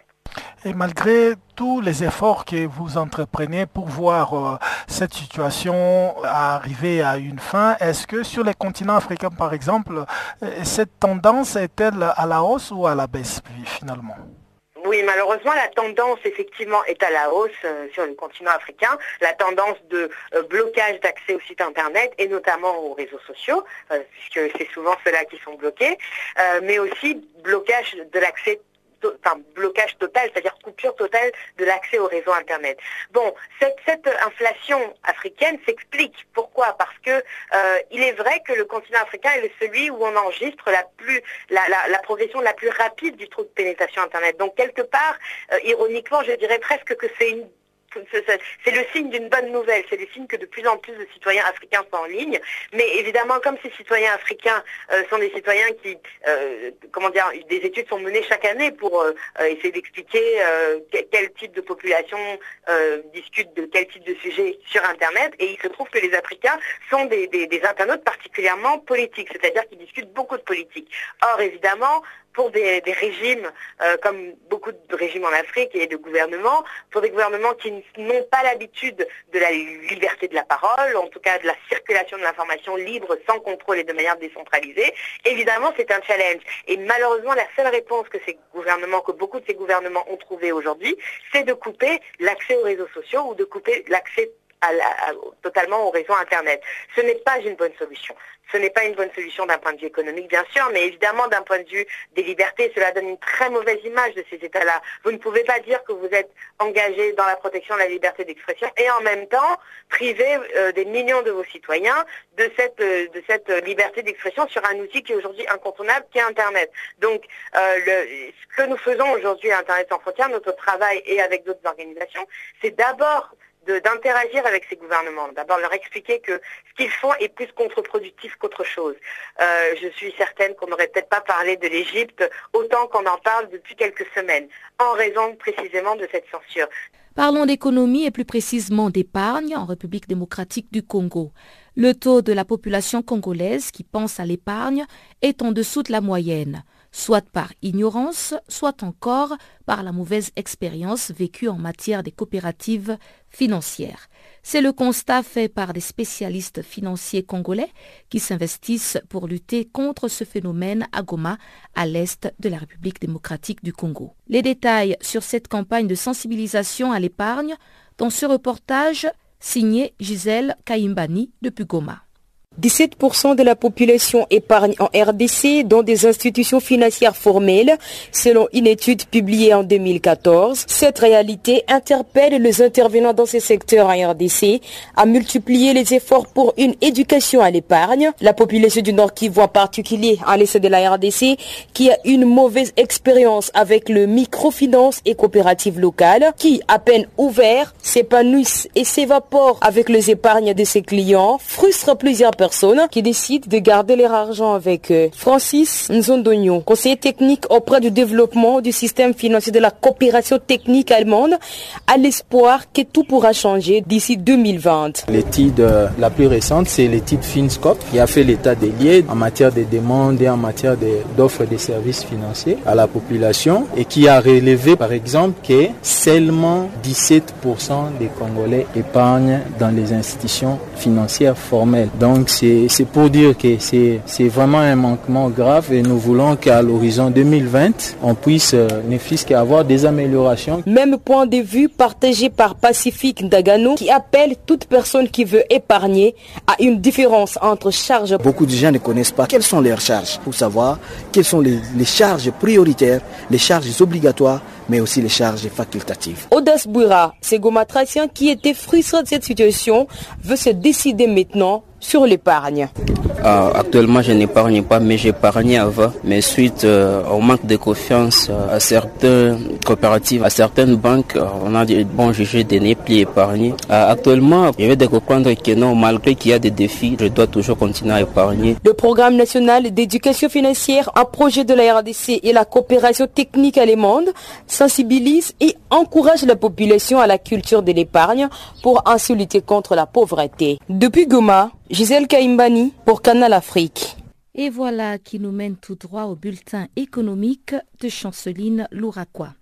Et malgré tous les efforts que vous entreprenez pour voir cette situation arriver à une fin, est-ce que sur les continents africains, par exemple, cette tendance est-elle à la hausse ou à la baisse finalement? Oui, malheureusement, la tendance, effectivement, est à la hausse euh, sur le continent africain. La tendance de euh, blocage d'accès aux sites Internet et notamment aux réseaux sociaux, euh, puisque c'est souvent ceux-là qui sont bloqués, mais aussi blocage de l'accès enfin, blocage total, c'est-à-dire coupure totale de l'accès au réseau Internet. Bon, cette, inflation africaine s'explique. Pourquoi? Parce que euh, il est vrai que le continent africain est celui où on enregistre la, plus, la, progression la plus rapide du trou de pénétration Internet. Donc, quelque part, euh, ironiquement, je dirais presque que c'est une c'est le signe d'une bonne nouvelle, c'est le signe que de plus en plus de citoyens africains sont en ligne. Mais évidemment, comme ces citoyens africains euh, sont des citoyens qui, euh, comment dire, des études sont menées chaque année pour euh, essayer d'expliquer quel type de population discute de quel type de sujet sur Internet. Et il se trouve que les Africains sont des, des internautes particulièrement politiques, c'est-à-dire qu'ils discutent beaucoup de politique. Or, évidemment, pour des, régimes, euh, comme beaucoup de régimes en Afrique et de gouvernements, pour des gouvernements qui n'ont pas l'habitude de la liberté de la parole, en tout cas de la circulation de l'information libre, sans contrôle et de manière décentralisée, évidemment c'est un challenge. Et malheureusement, la seule réponse que ces gouvernements, que beaucoup de ces gouvernements ont trouvé aujourd'hui, c'est de couper l'accès aux réseaux sociaux ou de couper l'accès totalement au réseau Internet. Ce n'est pas une bonne solution. Ce n'est pas une bonne solution d'un point de vue économique, bien sûr, mais évidemment, d'un point de vue des libertés, cela donne une très mauvaise image de ces États-là. Vous ne pouvez pas dire que vous êtes engagé dans la protection de la liberté d'expression et en même temps priver euh, des millions de vos citoyens de cette, euh, de cette liberté d'expression sur un outil qui est aujourd'hui incontournable, qui est Internet. Donc, euh, ce que nous faisons aujourd'hui à Internet sans frontières, notre travail et avec d'autres organisations, c'est d'abord d'interagir avec ces gouvernements, d'abord leur expliquer que ce qu'ils font est plus contre-productif qu'autre chose. Euh, je suis certaine qu'on n'aurait peut-être pas parlé de l'Égypte autant qu'on en parle depuis quelques semaines, en raison précisément de cette censure. Parlons d'économie et plus précisément d'épargne en République démocratique du Congo. Le taux de la population congolaise qui pense à l'épargne est en dessous de la moyenne soit par ignorance, soit encore par la mauvaise expérience vécue en matière des coopératives financières. C'est le constat fait par des spécialistes financiers congolais qui s'investissent pour lutter contre ce phénomène à Goma, à l'est de la République démocratique du Congo. Les détails sur cette campagne de sensibilisation à l'épargne dans ce reportage signé Gisèle Kaimbani depuis Goma. 17% de la population épargne en RDC dans des institutions financières formelles, selon une étude publiée en 2014. Cette réalité interpelle les intervenants dans ces secteurs en RDC à multiplier les efforts pour une éducation à l'épargne. La population du Nord Kivu en particulier à l'essai de la RDC qui a une mauvaise expérience avec le microfinance et coopérative locale qui, à peine ouvert, s'épanouissent et s'évaporent avec les épargnes de ses clients, frustre plusieurs personnes qui décident de garder leur argent avec eux. Francis Nzondogno, conseiller technique auprès du développement du système financier de la coopération technique allemande, a l'espoir que tout pourra changer d'ici 2020. L'étude la plus récente, c'est l'étude FinScope qui a fait l'état des liens en matière de demandes et en matière d'offres de, services financiers à la population et qui a relevé par exemple que seulement 17% des Congolais épargnent dans les institutions financières formelles. Donc c'est pour dire que c'est vraiment un manquement grave et nous voulons qu'à l'horizon 2020, on puisse euh, ne fût qu'avoir des améliorations. Même point de vue partagé par Pacifique Dagano qui appelle toute personne qui veut épargner à une différence entre charges. Beaucoup de gens ne connaissent pas quelles sont leurs charges pour savoir quelles sont les charges prioritaires, les charges obligatoires mais aussi les charges facultatives. Audace Bouira, c'est Gomatracien qui était frustré de cette situation, veut se décider maintenant sur l'épargne euh, Actuellement, je n'épargne pas, mais j'épargnais avant. Mais suite euh, au manque de confiance euh, à certaines coopératives, à certaines banques, on a dit, bon jugé de ne plus épargner. actuellement, je vais de comprendre que non, malgré qu'il y a des défis, je dois toujours continuer à épargner. Le programme national d'éducation financière, un projet de la RDC et la coopération technique allemande sensibilise et encourage la population à la culture de l'épargne pour ainsi lutter contre la pauvreté. Depuis Goma, Gisèle Kaimbani pour Canal Afrique. Et voilà qui nous mène tout droit au bulletin économique de Chanceline Louraquois.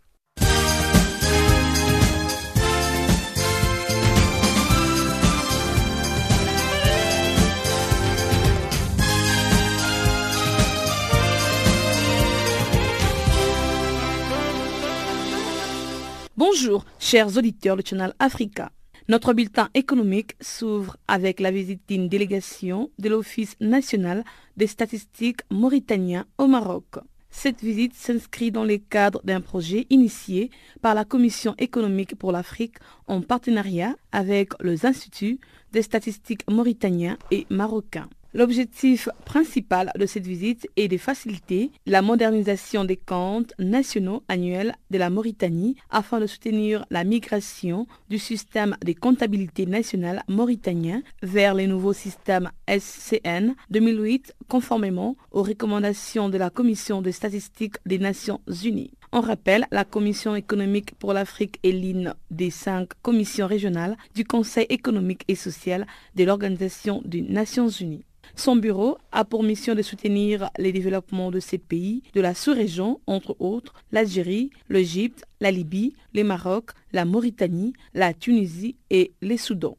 Bonjour, chers auditeurs du Channel Africa. Notre bulletin économique s'ouvre avec la visite d'une délégation de l'Office national des statistiques mauritaniens au Maroc. Cette visite s'inscrit dans le cadre d'un projet initié par la Commission économique pour l'Afrique en partenariat avec les instituts des statistiques mauritaniens et marocains. L'objectif principal de cette visite est de faciliter la modernisation des comptes nationaux annuels de la Mauritanie afin de soutenir la migration du système de comptabilité nationale mauritanien vers les nouveaux systèmes SCN 2008 conformément aux recommandations de la Commission des statistiques des Nations Unies. On rappelle, la Commission économique pour l'Afrique est l'une des cinq commissions régionales du Conseil économique et social de l'Organisation des Nations Unies. Son bureau a pour mission de soutenir les développements de ces pays de la sous-région, entre autres l'Algérie, l'Égypte, la Libye, le Maroc, la Mauritanie, la Tunisie et les Soudans.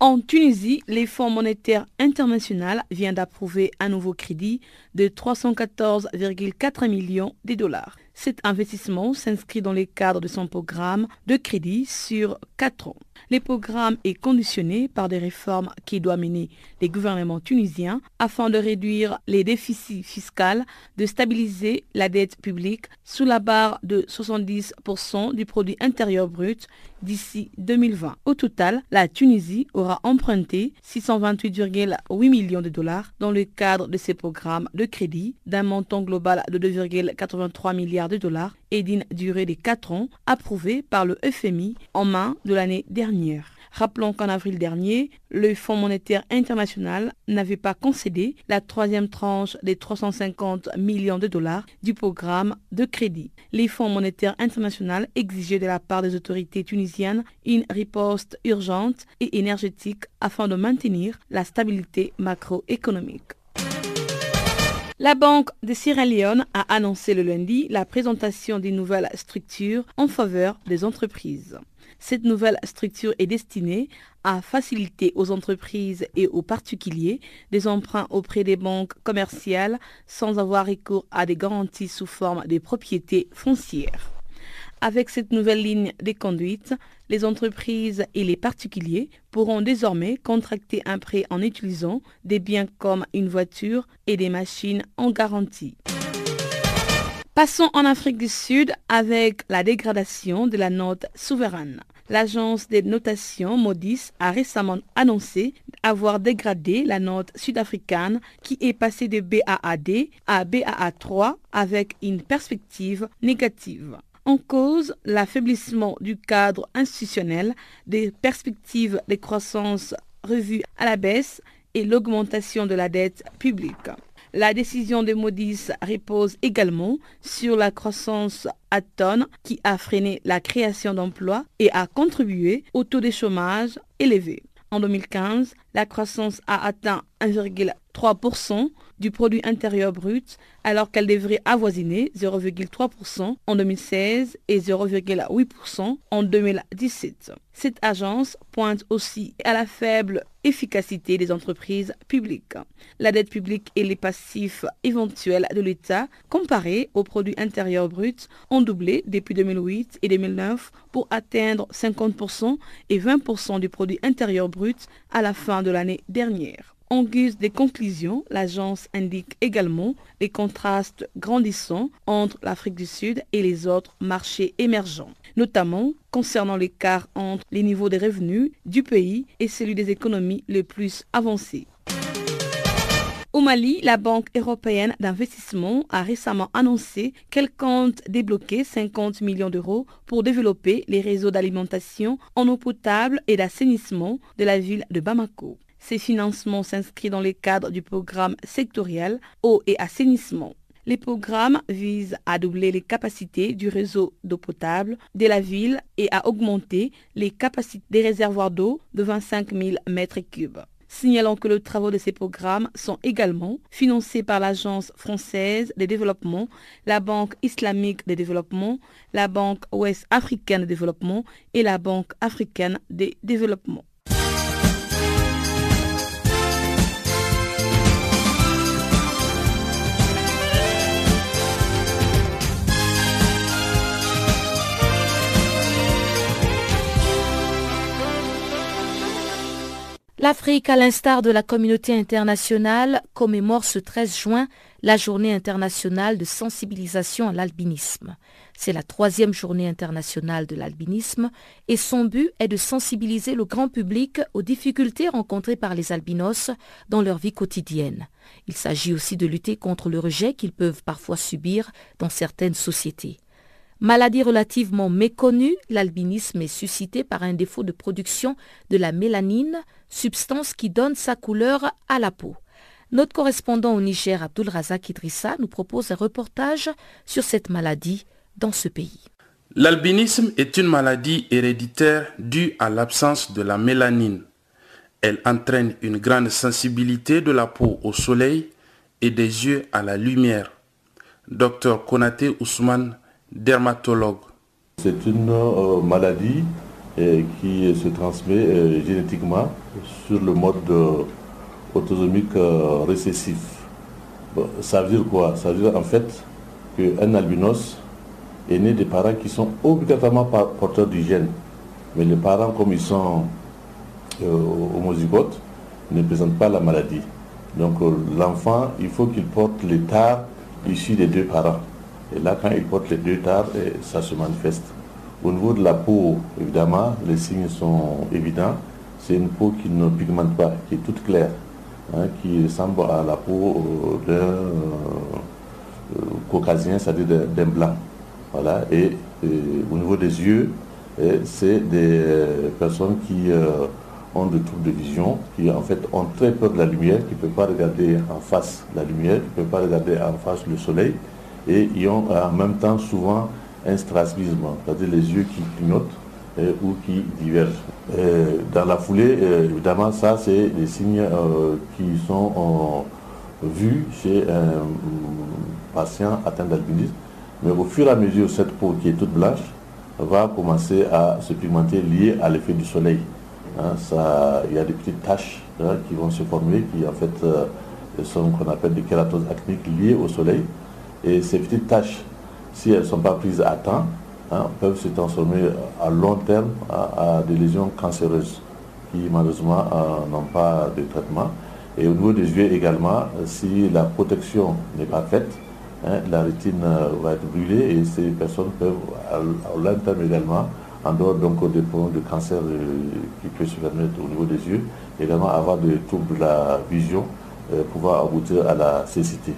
En Tunisie, les Fonds monétaires international vient d'approuver un nouveau crédit de 314,4 millions de dollars. Cet investissement s'inscrit dans le cadre de son programme de crédit sur 4 ans. Le programme est conditionné par des réformes qui doivent mener les gouvernements tunisiens afin de réduire les déficits fiscaux, de stabiliser la dette publique sous la barre de 70% du produit intérieur brut d'ici 2020. Au total, la Tunisie aura emprunté 628,8 millions de dollars dans le cadre de ces programmes de crédit d'un montant global de 2,83 milliards de dollars et d'une durée de 4 ans approuvée par le FMI en main de l'année dernière. Rappelons qu'en avril dernier, le Fonds monétaire international n'avait pas concédé la troisième tranche des 350 millions de dollars du programme de crédit. Les Fonds monétaires international exigeaient de la part des autorités tunisiennes une riposte urgente et énergétique afin de maintenir la stabilité macroéconomique. La Banque de Sierra Leone a annoncé le lundi la présentation d'une nouvelle structure en faveur des entreprises. Cette nouvelle structure est destinée à faciliter aux entreprises et aux particuliers des emprunts auprès des banques commerciales sans avoir recours à des garanties sous forme de propriétés foncières. Avec cette nouvelle ligne de conduite, les entreprises et les particuliers pourront désormais contracter un prêt en utilisant des biens comme une voiture et des machines en garantie. Passons en Afrique du Sud avec la dégradation de la note souveraine. L'agence des notations Modis a récemment annoncé avoir dégradé la note sud-africaine qui est passée de BAAD à BAA3 avec une perspective négative en cause l'affaiblissement du cadre institutionnel, des perspectives de croissance revues à la baisse et l'augmentation de la dette publique. La décision de Modis repose également sur la croissance à tonnes qui a freiné la création d'emplois et a contribué au taux de chômage élevé. En 2015, la croissance a atteint 1,3% du produit intérieur brut alors qu'elle devrait avoisiner 0,3% en 2016 et 0,8% en 2017. Cette agence pointe aussi à la faible efficacité des entreprises publiques. La dette publique et les passifs éventuels de l'État comparés au produit intérieur brut ont doublé depuis 2008 et 2009 pour atteindre 50% et 20% du produit intérieur brut à la fin de l'année dernière. En guise des conclusions, l'agence indique également les contrastes grandissants entre l'Afrique du Sud et les autres marchés émergents, notamment concernant l'écart entre les niveaux des revenus du pays et celui des économies les plus avancées. Au Mali, la Banque européenne d'investissement a récemment annoncé qu'elle compte débloquer 50 millions d'euros pour développer les réseaux d'alimentation en eau potable et d'assainissement de la ville de Bamako. Ces financements s'inscrivent dans le cadre du programme sectoriel eau et assainissement. Les programmes visent à doubler les capacités du réseau d'eau potable de la ville et à augmenter les capacités des réservoirs d'eau de 25 000 mètres cubes signalant que les travaux de ces programmes sont également financés par l'Agence française de développement, la Banque islamique de développement, la Banque ouest africaine de développement et la Banque africaine de développement. L'Afrique, à l'instar de la communauté internationale, commémore ce 13 juin la journée internationale de sensibilisation à l'albinisme. C'est la troisième journée internationale de l'albinisme et son but est de sensibiliser le grand public aux difficultés rencontrées par les albinos dans leur vie quotidienne. Il s'agit aussi de lutter contre le rejet qu'ils peuvent parfois subir dans certaines sociétés. Maladie relativement méconnue, l'albinisme est suscité par un défaut de production de la mélanine, substance qui donne sa couleur à la peau. Notre correspondant au Niger, Abdul Razak Idrissa, nous propose un reportage sur cette maladie dans ce pays. L'albinisme est une maladie héréditaire due à l'absence de la mélanine. Elle entraîne une grande sensibilité de la peau au soleil et des yeux à la lumière. Dr Konate Ousmane dermatologue. C'est une euh, maladie euh, qui se transmet euh, génétiquement sur le mode autosomique récessif. ça veut dire quoi? Ça veut dire en fait qu'un albinos est né des parents qui sont obligatoirement porteurs du gène. Mais les parents, comme ils sont homozygotes, ne présentent pas la maladie. Donc l'enfant, il faut qu'il porte l'état issu des deux parents. Et là, quand il porte les deux tares, ça se manifeste. Au niveau de la peau, évidemment, les signes sont évidents. C'est une peau qui ne pigmente pas, qui est toute claire, hein, qui ressemble à la peau euh, d'un euh, caucasien, c'est-à-dire d'un blanc. Voilà. Et, au niveau des yeux, c'est des personnes qui euh, ont des troubles de vision, qui en fait ont très peur de la lumière, qui ne peuvent pas regarder en face la lumière, qui ne peuvent pas regarder en face le soleil et ils ont en même temps souvent un strabisme, c'est-à-dire les yeux qui clignotent euh, ou qui divergent. Euh, dans la foulée, euh, évidemment, ça, c'est des signes qui sont vus chez un patient atteint d'albinisme. Mais au fur et à mesure, cette peau qui est toute blanche va commencer à se pigmenter liée à l'effet du soleil. Hein, il y a des petites taches hein, qui vont se former, qui en fait sont qu'on appelle des kératoses acniques liées au soleil. Et ces petites tâches, si elles ne sont pas prises à temps, hein, peuvent se transformer à long terme à, des lésions cancéreuses qui malheureusement euh, n'ont pas de traitement. Et au niveau des yeux également, si la protection n'est pas faite, hein, la rétine euh, va être brûlée et ces personnes peuvent, à, long terme également, en dehors donc des problèmes de cancer euh, qui peut se permettre au niveau des yeux, également avoir des troubles de la vision, pouvoir aboutir à la cécité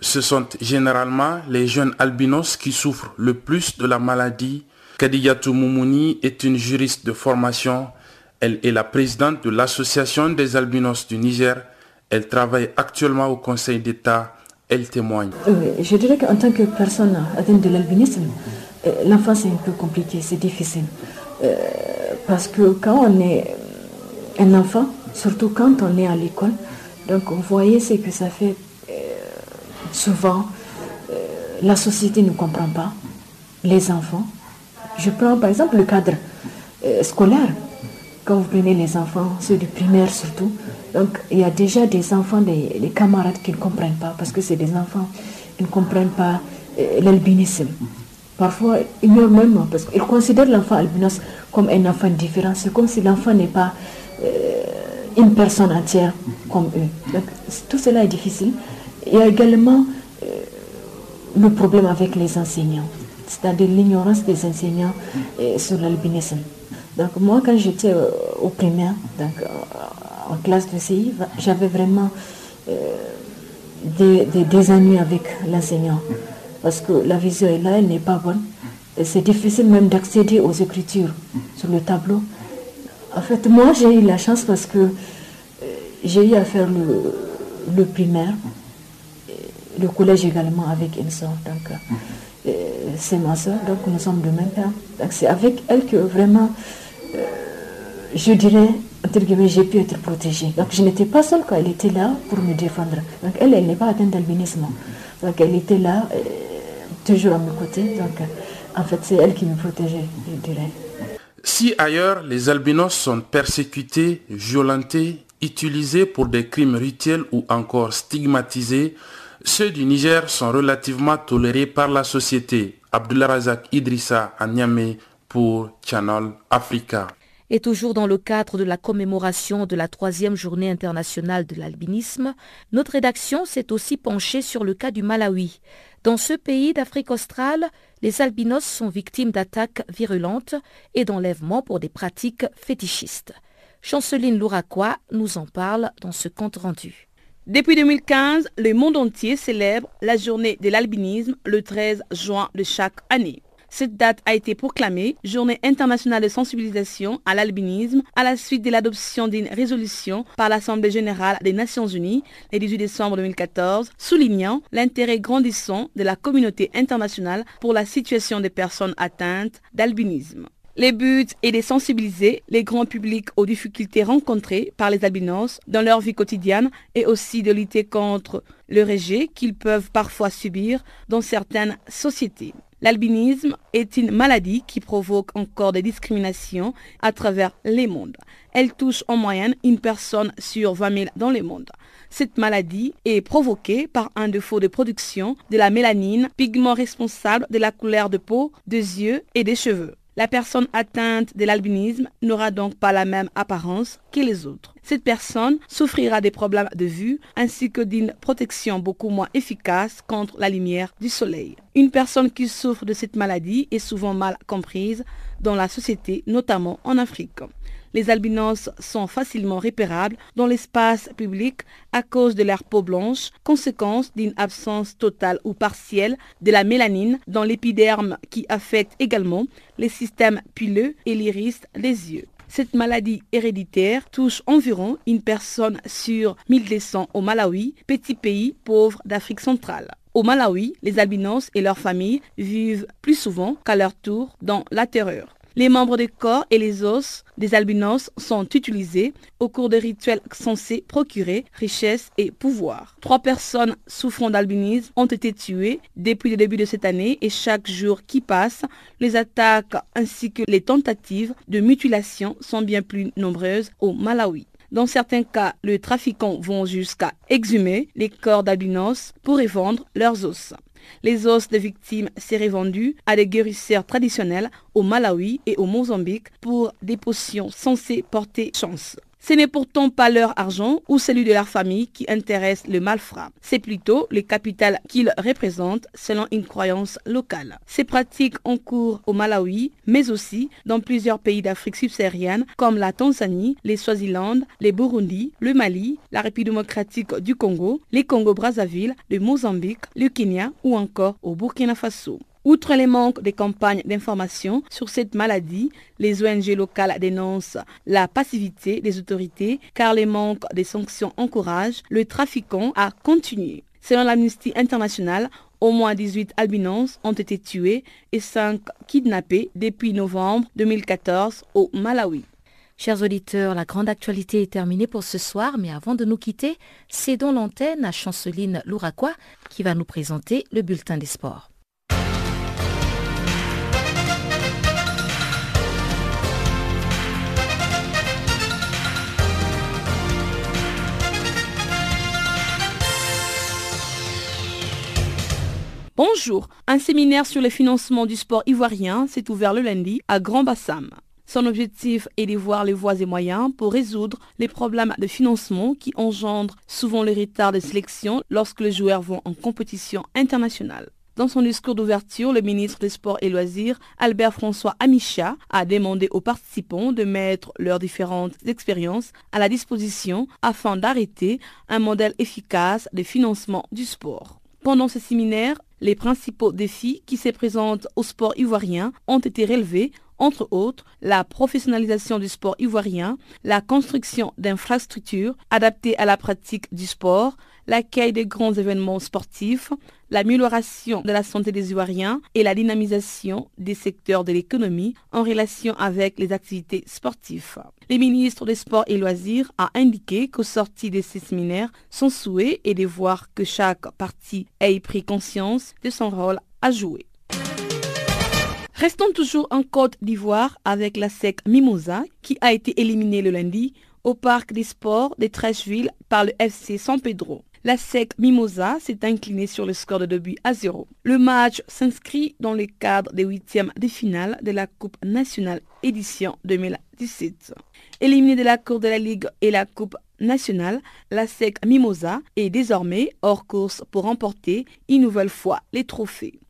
ce sont généralement les jeunes albinos qui souffrent le plus de la maladie. Kadiyatou Moumouni est une juriste de formation. Elle est la présidente de l'Association des albinos du Niger. Elle travaille actuellement au Conseil d'État. Elle témoigne. je dirais qu'en tant que personne atteinte de l'albinisme, euh, l'enfance est un peu compliqué, c'est difficile. Euh, parce que quand on est un enfant, surtout quand on est à l'école, donc vous voyez ce que ça fait souvent, euh, la société ne comprend pas les enfants. Je prends par exemple le cadre euh, scolaire. Quand vous prenez les enfants, ceux du primaire surtout, il y a déjà des enfants, des, camarades qui ne comprennent pas, parce que c'est des enfants qui ne comprennent pas euh, l'albinisme. Parfois, ils ignorent même, parce qu'ils considèrent l'enfant albinos comme un enfant différent. C'est comme si l'enfant n'est pas une personne entière comme eux. Donc, tout cela est difficile. Il y a également euh, le problème avec les enseignants, c'est-à-dire l'ignorance des enseignants euh, sur l'albinisme. Donc moi, quand j'étais au primaire, donc, en classe de CI, j'avais vraiment des, ennuis avec l'enseignant. Parce que la vision est là, elle n'est pas bonne. C'est difficile même d'accéder aux écritures sur le tableau. En fait, moi, j'ai eu la chance parce que euh, j'ai eu à faire le, primaire, le collège également avec une soeur. Donc, euh, c'est ma soeur, donc nous sommes de même père. Donc, c'est avec elle que vraiment, euh, je dirais, entre guillemets, j'ai pu être protégée. Donc, je n'étais pas seule quand elle était là pour me défendre. Donc, elle, elle n'est pas atteinte d'albinisme. Donc, elle était là, toujours à mes côtés. Donc, en fait, c'est elle qui me protégeait, je dirais. Si ailleurs les albinos sont persécutés, violentés, utilisés pour des crimes rituels ou encore stigmatisés, ceux du Niger sont relativement tolérés par la société. Abdullah Razak Idrissa à pour Channel Africa. Et toujours dans le cadre de la commémoration de la troisième journée internationale de l'albinisme, notre rédaction s'est aussi penchée sur le cas du Malawi. Dans ce pays d'Afrique australe, les albinos sont victimes d'attaques virulentes et d'enlèvements pour des pratiques fétichistes. Chanceline Louraquois nous en parle dans ce compte rendu. Depuis 2015, le monde entier célèbre la journée de l'albinisme le 13 juin de chaque année. Cette date a été proclamée Journée internationale de sensibilisation à l'albinisme à la suite de l'adoption d'une résolution par l'Assemblée générale des Nations unies le 18 décembre 2014, soulignant l'intérêt grandissant de la communauté internationale pour la situation des personnes atteintes d'albinisme. Le but est de sensibiliser les grands publics aux difficultés rencontrées par les albinos dans leur vie quotidienne et aussi de lutter contre le rejet qu'ils peuvent parfois subir dans certaines sociétés. L'albinisme est une maladie qui provoque encore des discriminations à travers les mondes. Elle touche en moyenne une personne sur 20 000 dans le monde. Cette maladie est provoquée par un défaut de production de la mélanine, pigment responsable de la couleur de peau, des yeux et des cheveux. La personne atteinte de l'albinisme n'aura donc pas la même apparence que les autres. Cette personne souffrira des problèmes de vue ainsi que d'une protection beaucoup moins efficace contre la lumière du soleil. Une personne qui souffre de cette maladie est souvent mal comprise dans la société, notamment en Afrique les albinos sont facilement repérables dans l'espace public à cause de leur peau blanche, conséquence d'une absence totale ou partielle de la mélanine dans l'épiderme qui affecte également les systèmes pileux et l'iris des yeux. Cette maladie héréditaire touche environ une personne sur 1200 au Malawi, petit pays pauvre d'Afrique centrale. Au Malawi, les albinos et leurs familles vivent plus souvent qu'à leur tour dans la terreur. Les membres du corps et les os des albinos sont utilisés au cours de rituels censés procurer richesse et pouvoir. Trois personnes souffrant d'albinisme ont été tuées depuis le début de cette année et chaque jour qui passe, les attaques ainsi que les tentatives de mutilation sont bien plus nombreuses au Malawi. Dans certains cas, les trafiquants vont jusqu'à exhumer les corps d'albinos pour y vendre leurs os. Les os des victimes seraient vendus à des guérisseurs traditionnels au Malawi et au Mozambique pour des potions censées porter chance. Ce n'est pourtant pas leur argent ou celui de leur famille qui intéresse le malfrat. C'est plutôt le capital qu'ils représentent selon une croyance locale. Ces pratiques ont cours au Malawi, mais aussi dans plusieurs pays d'Afrique subsaharienne comme la Tanzanie, les Swaziland, les Burundi, le Mali, la République démocratique du Congo, les Congo-Brazzaville, le Mozambique, le Kenya ou encore au Burkina Faso. Outre les manques de campagnes d'information sur cette maladie, les ONG locales dénoncent la passivité des autorités car les manques de sanctions encouragent le trafiquant à continuer. Selon l'Amnesty International, au moins 18 albinos ont été tués et 5 kidnappés depuis novembre 2014 au Malawi. Chers auditeurs, la grande actualité est terminée pour ce soir, mais avant de nous quitter, cédons l'antenne à Chanceline Louraquois qui va nous présenter le bulletin des sports. Bonjour, un séminaire sur le financement du sport ivoirien s'est ouvert le lundi à Grand Bassam. Son objectif est de voir les voies et moyens pour résoudre les problèmes de financement qui engendrent souvent le retard de sélection lorsque les joueurs vont en compétition internationale. Dans son discours d'ouverture, le ministre des Sports et Loisirs, Albert François Amicha, a demandé aux participants de mettre leurs différentes expériences à la disposition afin d'arrêter un modèle efficace de financement du sport. Pendant ce séminaire, les principaux défis qui se présentent au sport ivoirien ont été relevés entre autres la professionnalisation du sport ivoirien, la construction d'infrastructures adaptées à la pratique du sport, l'accueil des grands événements sportifs, l'amélioration de la santé des Ivoiriens et la dynamisation des secteurs de l'économie en relation avec les activités sportives. Le ministre des Sports et Loisirs a indiqué qu'au sorti de ces séminaires, son souhait est de voir que chaque partie ait pris conscience de son rôle à jouer. Restons toujours en Côte d'Ivoire avec la SEC Mimosa qui a été éliminée le lundi au parc des sports de Trècheville par le FC San Pedro. La SEC Mimosa s'est inclinée sur le score de 2 buts à 0. Le match s'inscrit dans le cadre des huitièmes de finale de la Coupe nationale édition 2017. Éliminée de la Cour de la Ligue et la Coupe nationale, la SEC Mimosa est désormais hors course pour remporter une nouvelle fois les trophées.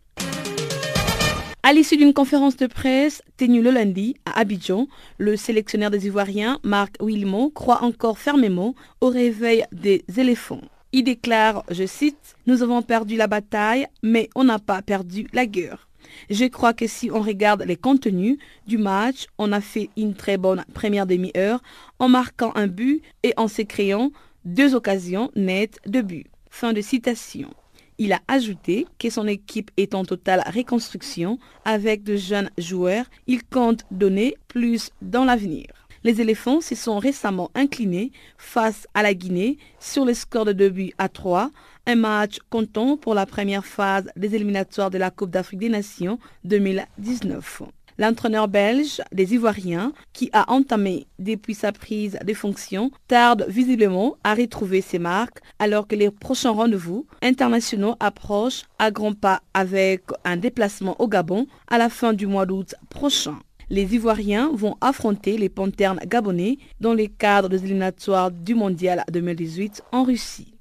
À l'issue d'une conférence de presse tenue le lundi à Abidjan, le sélectionneur des Ivoiriens, Marc Wilmot, croit encore fermement au réveil des éléphants. Il déclare, je cite, Nous avons perdu la bataille, mais on n'a pas perdu la guerre. Je crois que si on regarde les contenus du match, on a fait une très bonne première demi-heure en marquant un but et en se créant deux occasions nettes de but. Fin de citation. Il a ajouté que son équipe est en totale reconstruction avec de jeunes joueurs. Il compte donner plus dans l'avenir. Les éléphants se sont récemment inclinés face à la Guinée sur le score de 2 buts à 3, un match comptant pour la première phase des éliminatoires de la Coupe d'Afrique des Nations 2019. L'entraîneur belge des Ivoiriens, qui a entamé depuis sa prise de fonction, tarde visiblement à retrouver ses marques alors que les prochains rendez-vous internationaux approchent à grands pas avec un déplacement au Gabon à la fin du mois d'août prochain les Ivoiriens vont affronter les Panternes gabonais dans le cadre des éliminatoires du Mondial 2018 en Russie.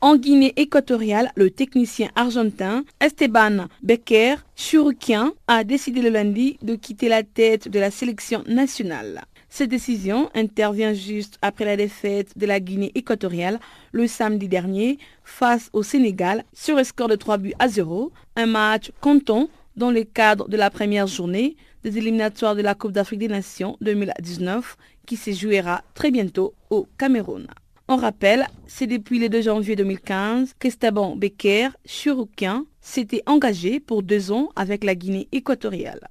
En Guinée équatoriale, le technicien argentin Esteban Becker Churukien a décidé le lundi de quitter la tête de la sélection nationale. Cette décision intervient juste après la défaite de la Guinée équatoriale le samedi dernier face au Sénégal sur le score de 3 buts à 0, un match comptant dans le cadre de la première journée des éliminatoires de la Coupe d'Afrique des Nations 2019 qui se jouera très bientôt au Cameroun. On rappelle, c'est depuis le 2 janvier 2015 qu'Esteban Becker, chirurgien, s'était engagé pour deux ans avec la Guinée équatoriale.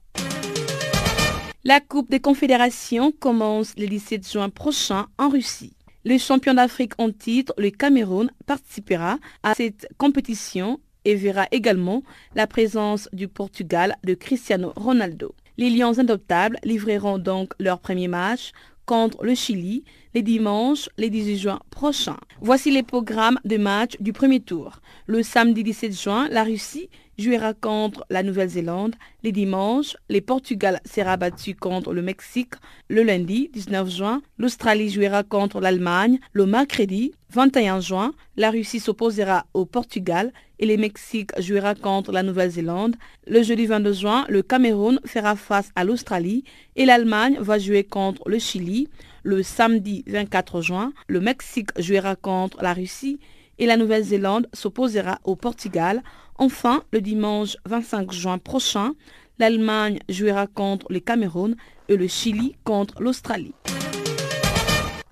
La Coupe des Confédérations commence le 17 juin prochain en Russie. Le champion d'Afrique en titre, le Cameroun, participera à cette compétition et verra également la présence du Portugal de Cristiano Ronaldo. Les Lions indoptables livreront donc leur premier match contre le Chili les dimanches, les 18 juin prochains. Voici les programmes de match du premier tour. Le samedi 17 juin, la Russie jouera contre la Nouvelle-Zélande. Les dimanches, le Portugal sera battu contre le Mexique. Le lundi 19 juin, l'Australie jouera contre l'Allemagne. Le mercredi 21 juin, la Russie s'opposera au Portugal et le Mexique jouera contre la Nouvelle-Zélande. Le jeudi 22 juin, le Cameroun fera face à l'Australie et l'Allemagne va jouer contre le Chili. Le samedi 24 juin, le Mexique jouera contre la Russie et la Nouvelle-Zélande s'opposera au Portugal. Enfin, le dimanche 25 juin prochain, l'Allemagne jouera contre le Cameroun et le Chili contre l'Australie.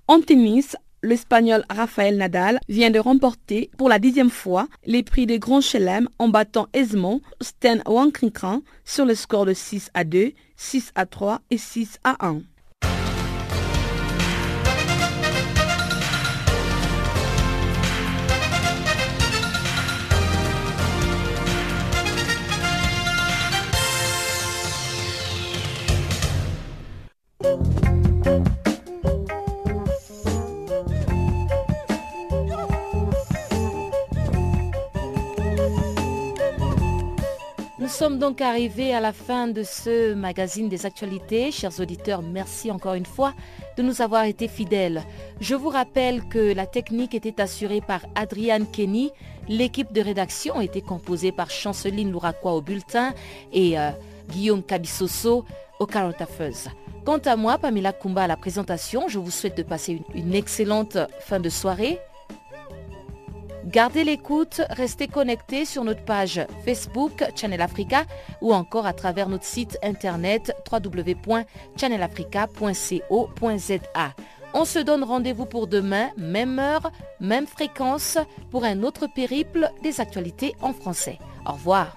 En tennis, l'Espagnol Rafael Nadal vient de remporter pour la dixième fois les prix de Grand Chelem en battant aisément Sten Wawrinka sur le score de 6 à 2, 6 à 3 et 6 à 1. Sommes donc arrivés à la fin de ce magazine des actualités. Chers auditeurs, merci encore une fois de nous avoir été fidèles. Je vous rappelle que la technique était assurée par Adriane Kenny. L'équipe de rédaction était composée par Chanceline Louraquois au bulletin et euh, Guillaume Cabissoso au Affairs. Quant à moi, Pamela Kumba à la présentation, je vous souhaite de passer une excellente fin de soirée. Gardez l'écoute, restez connectés sur notre page Facebook Channel Africa ou encore à travers notre site internet www.channelafrica.co.za. On se donne rendez-vous pour demain, même heure, même fréquence, pour un autre périple des actualités en français. Au revoir.